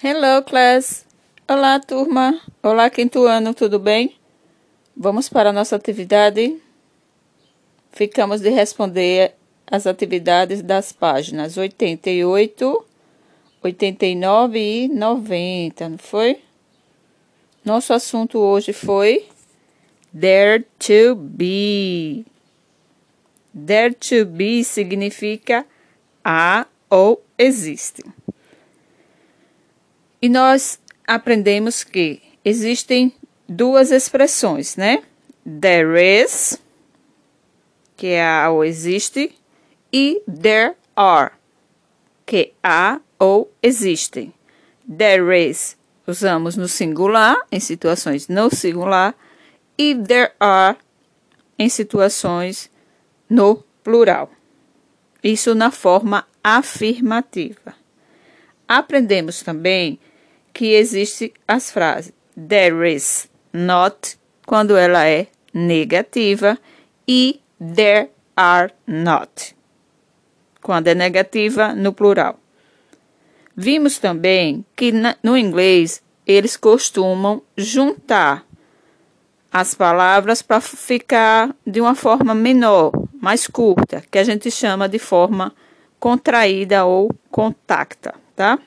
Hello, class! Olá, turma! Olá, quinto ano, tudo bem? Vamos para a nossa atividade? Ficamos de responder as atividades das páginas 88, 89 e 90, não foi? Nosso assunto hoje foi There to be. There to be significa há ou existe. E nós aprendemos que existem duas expressões, né? There is, que é há ou existe, e there are, que há ou existem. There is usamos no singular, em situações no singular, e there are em situações no plural. Isso na forma afirmativa. Aprendemos também que existe as frases there is not quando ela é negativa e there are not quando é negativa no plural. Vimos também que no inglês eles costumam juntar as palavras para ficar de uma forma menor, mais curta, que a gente chama de forma contraída ou contacta, tá?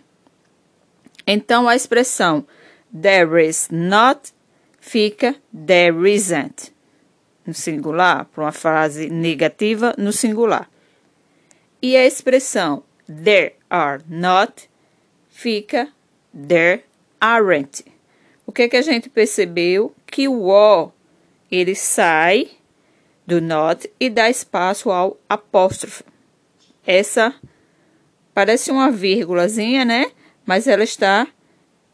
Então, a expressão there is not fica there isn't no singular, para uma frase negativa no singular. E a expressão there are not fica there aren't. O que, que a gente percebeu? Que o O ele sai do not e dá espaço ao apóstrofo. Essa parece uma vírgulazinha, né? Mas ela está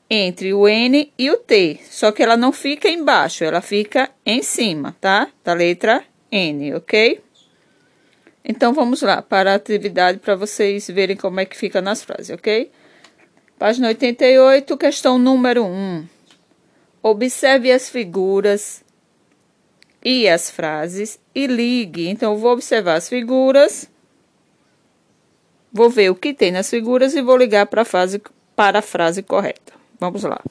entre o N e o T, só que ela não fica embaixo, ela fica em cima, tá? Da letra N, ok? Então vamos lá para a atividade para vocês verem como é que fica nas frases, ok? Página 88, questão número 1. Observe as figuras e as frases e ligue. Então, eu vou observar as figuras, vou ver o que tem nas figuras e vou ligar para a frase para a frase correta. Vamos lá.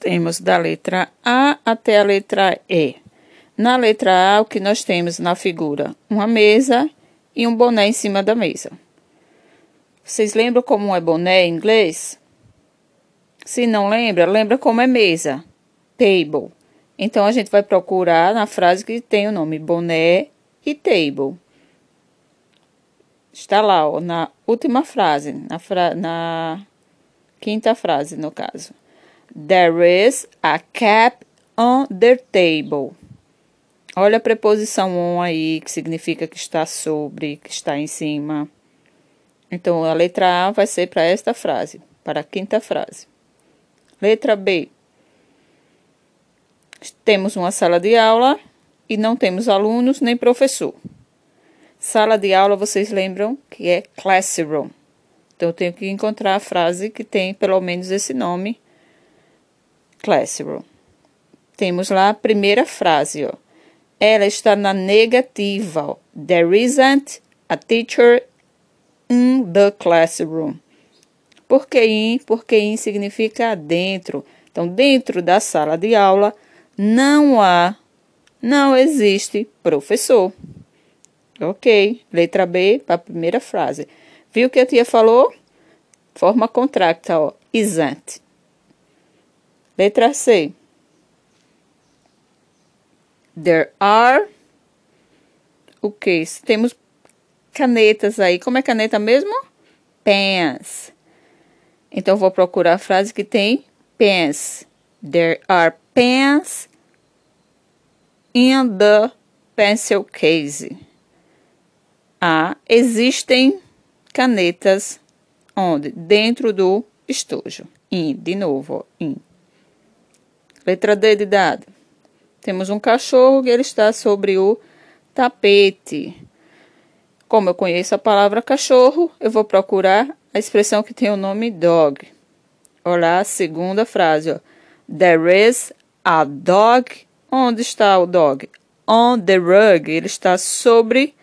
Temos da letra A até a letra E. Na letra A, o que nós temos na figura? Uma mesa e um boné em cima da mesa. Vocês lembram como é boné em inglês? Se não lembra, lembra como é mesa. Table. Então, a gente vai procurar na frase que tem o nome boné e table. Está lá, ó, na última frase, na, fra na quinta frase, no caso. There is a cap on the table. Olha a preposição on aí, que significa que está sobre, que está em cima. Então, a letra A vai ser para esta frase, para a quinta frase. Letra B. Temos uma sala de aula e não temos alunos nem professor. Sala de aula, vocês lembram que é classroom. Então, eu tenho que encontrar a frase que tem pelo menos esse nome, classroom. Temos lá a primeira frase, ó. Ela está na negativa, ó. There isn't a teacher in the classroom. Por que in? Porque in significa dentro. Então, dentro da sala de aula, não há, não existe professor. Ok. Letra B para a primeira frase. Viu o que a tia falou? Forma contracta, ó. Isn't. Letra C. There are. O que? Temos canetas aí. Como é caneta mesmo? Pens. Então, vou procurar a frase que tem pens. There are pens in the pencil case. A. Existem canetas onde? Dentro do estojo. In, de novo, ó, in. Letra D de dado. Temos um cachorro e ele está sobre o tapete. Como eu conheço a palavra cachorro, eu vou procurar a expressão que tem o nome dog. Olha a segunda frase, ó. There is a dog. Onde está o dog? On the rug. Ele está sobre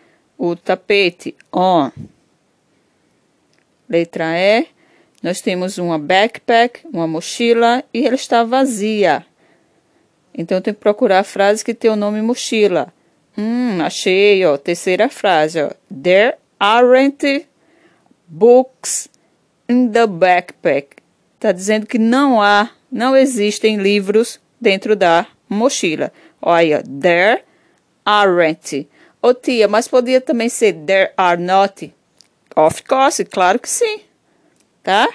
o tapete on. Letra E. Nós temos uma backpack, uma mochila, e ela está vazia. Então, tenho que procurar a frase que tem o nome mochila. Hum, achei, ó. Terceira frase, ó. There aren't books in the backpack. Está dizendo que não há, não existem livros dentro da mochila. Olha, there aren't. Ô oh, tia, mas podia também ser there are not? Of course, claro que sim. Tá?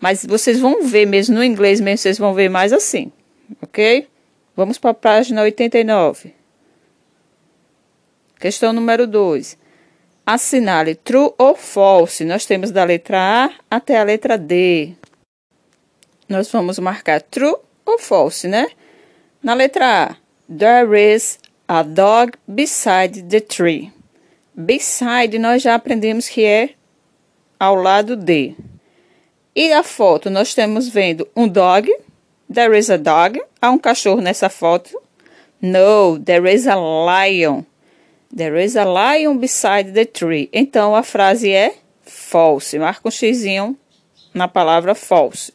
Mas vocês vão ver mesmo no inglês mesmo, vocês vão ver mais assim. Ok? Vamos para a página 89. Questão número 2. Assinale true ou false. Nós temos da letra A até a letra D. Nós vamos marcar true ou false, né? Na letra A, there is a dog beside the tree. Beside nós já aprendemos que é ao lado de. E a foto nós temos vendo um dog. There is a dog. Há um cachorro nessa foto. No, there is a lion. There is a lion beside the tree. Então a frase é false. Marca um xizinho na palavra false.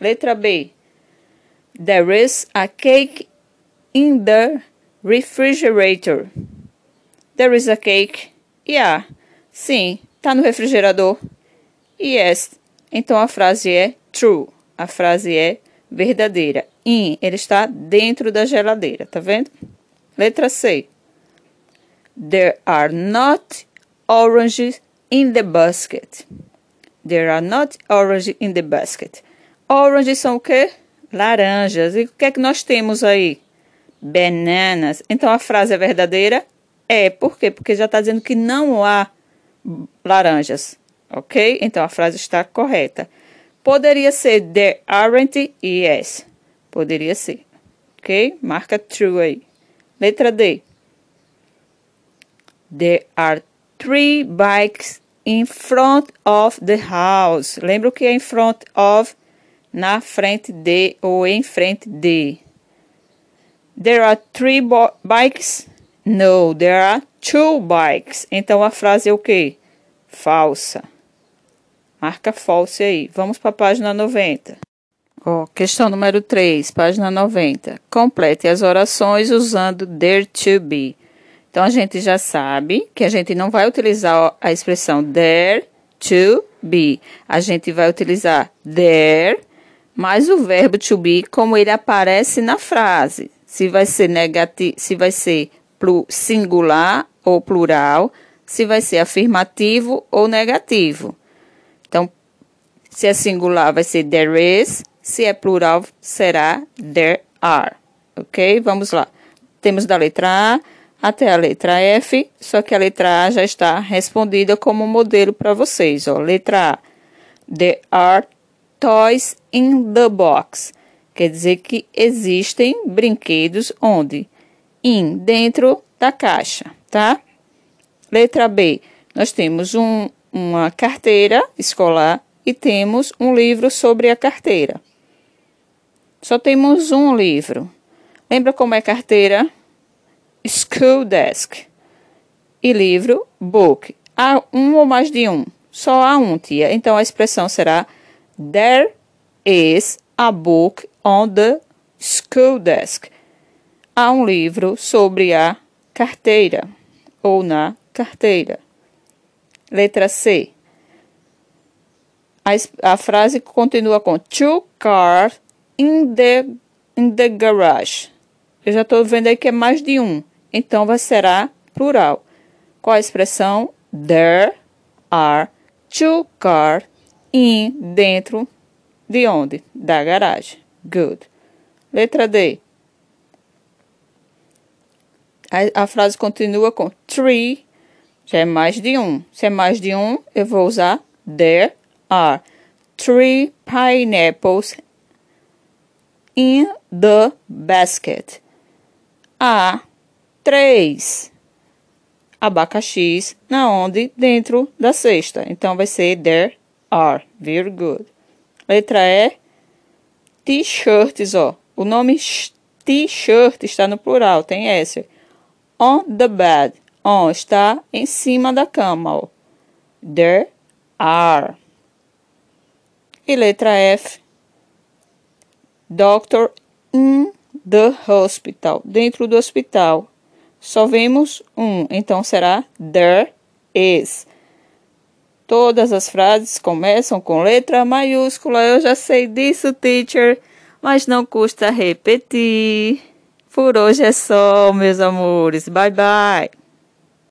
Letra B. There is a cake in the refrigerator. There is a cake. Yeah. Sim, tá no refrigerador. Yes. Então a frase é true. A frase é verdadeira. In, ele está dentro da geladeira, tá vendo? Letra C. There are not oranges in the basket. There are not oranges in the basket. Oranges são o quê? Laranjas. E o que é que nós temos aí? Bananas. Então a frase é verdadeira? É. Por quê? Porque já está dizendo que não há laranjas. Ok? Então a frase está correta. Poderia ser there aren't? Yes. Poderia ser. Ok? Marca true aí. Letra D. There are three bikes in front of the house. Lembra o que é in front of? Na frente de ou em frente de. There are three bikes? No, there are two bikes. Então a frase é o quê? Falsa. Marca false aí. Vamos para a página 90. Oh, questão número 3, página 90. Complete as orações usando there to be. Então, a gente já sabe que a gente não vai utilizar a expressão there to be. A gente vai utilizar there mais o verbo to be como ele aparece na frase. Se vai ser negativo, se vai ser singular ou plural, se vai ser afirmativo ou negativo. Então, se é singular, vai ser there is, se é plural, será there are. Ok? Vamos lá. Temos da letra A até a letra F, só que a letra A já está respondida como modelo para vocês. Ó. Letra A. There are toys in the box. Quer dizer que existem brinquedos onde? In, dentro da caixa, tá? Letra B. Nós temos um, uma carteira escolar e temos um livro sobre a carteira. Só temos um livro. Lembra como é carteira? school desk. E livro, book. Há um ou mais de um? Só há um, tia. Então a expressão será There is a book on the school desk. Há um livro sobre a carteira ou na carteira. Letra C. A, a frase continua com two cars in the, in the garage. Eu já estou vendo aí que é mais de um. Então, vai será plural. Qual a expressão? There are two cars in dentro de onde? Da garagem. Good. Letra D. A, a, frase continua com three, já é mais de um. Se é mais de um, eu vou usar there are three pineapples in the basket. Há três abacaxis na onde? Dentro da cesta. Então, vai ser there are. Very good. Letra E. T-shirts, ó. O nome t-shirt está no plural, tem S. On the bed. On está em cima da cama, ó. There are. E letra F, doctor in the hospital, dentro do hospital. Só vemos um, então será there is. Todas as frases começam com letra maiúscula. Eu já sei disso, teacher, mas não custa repetir. Por hoje é só, meus amores. Bye bye.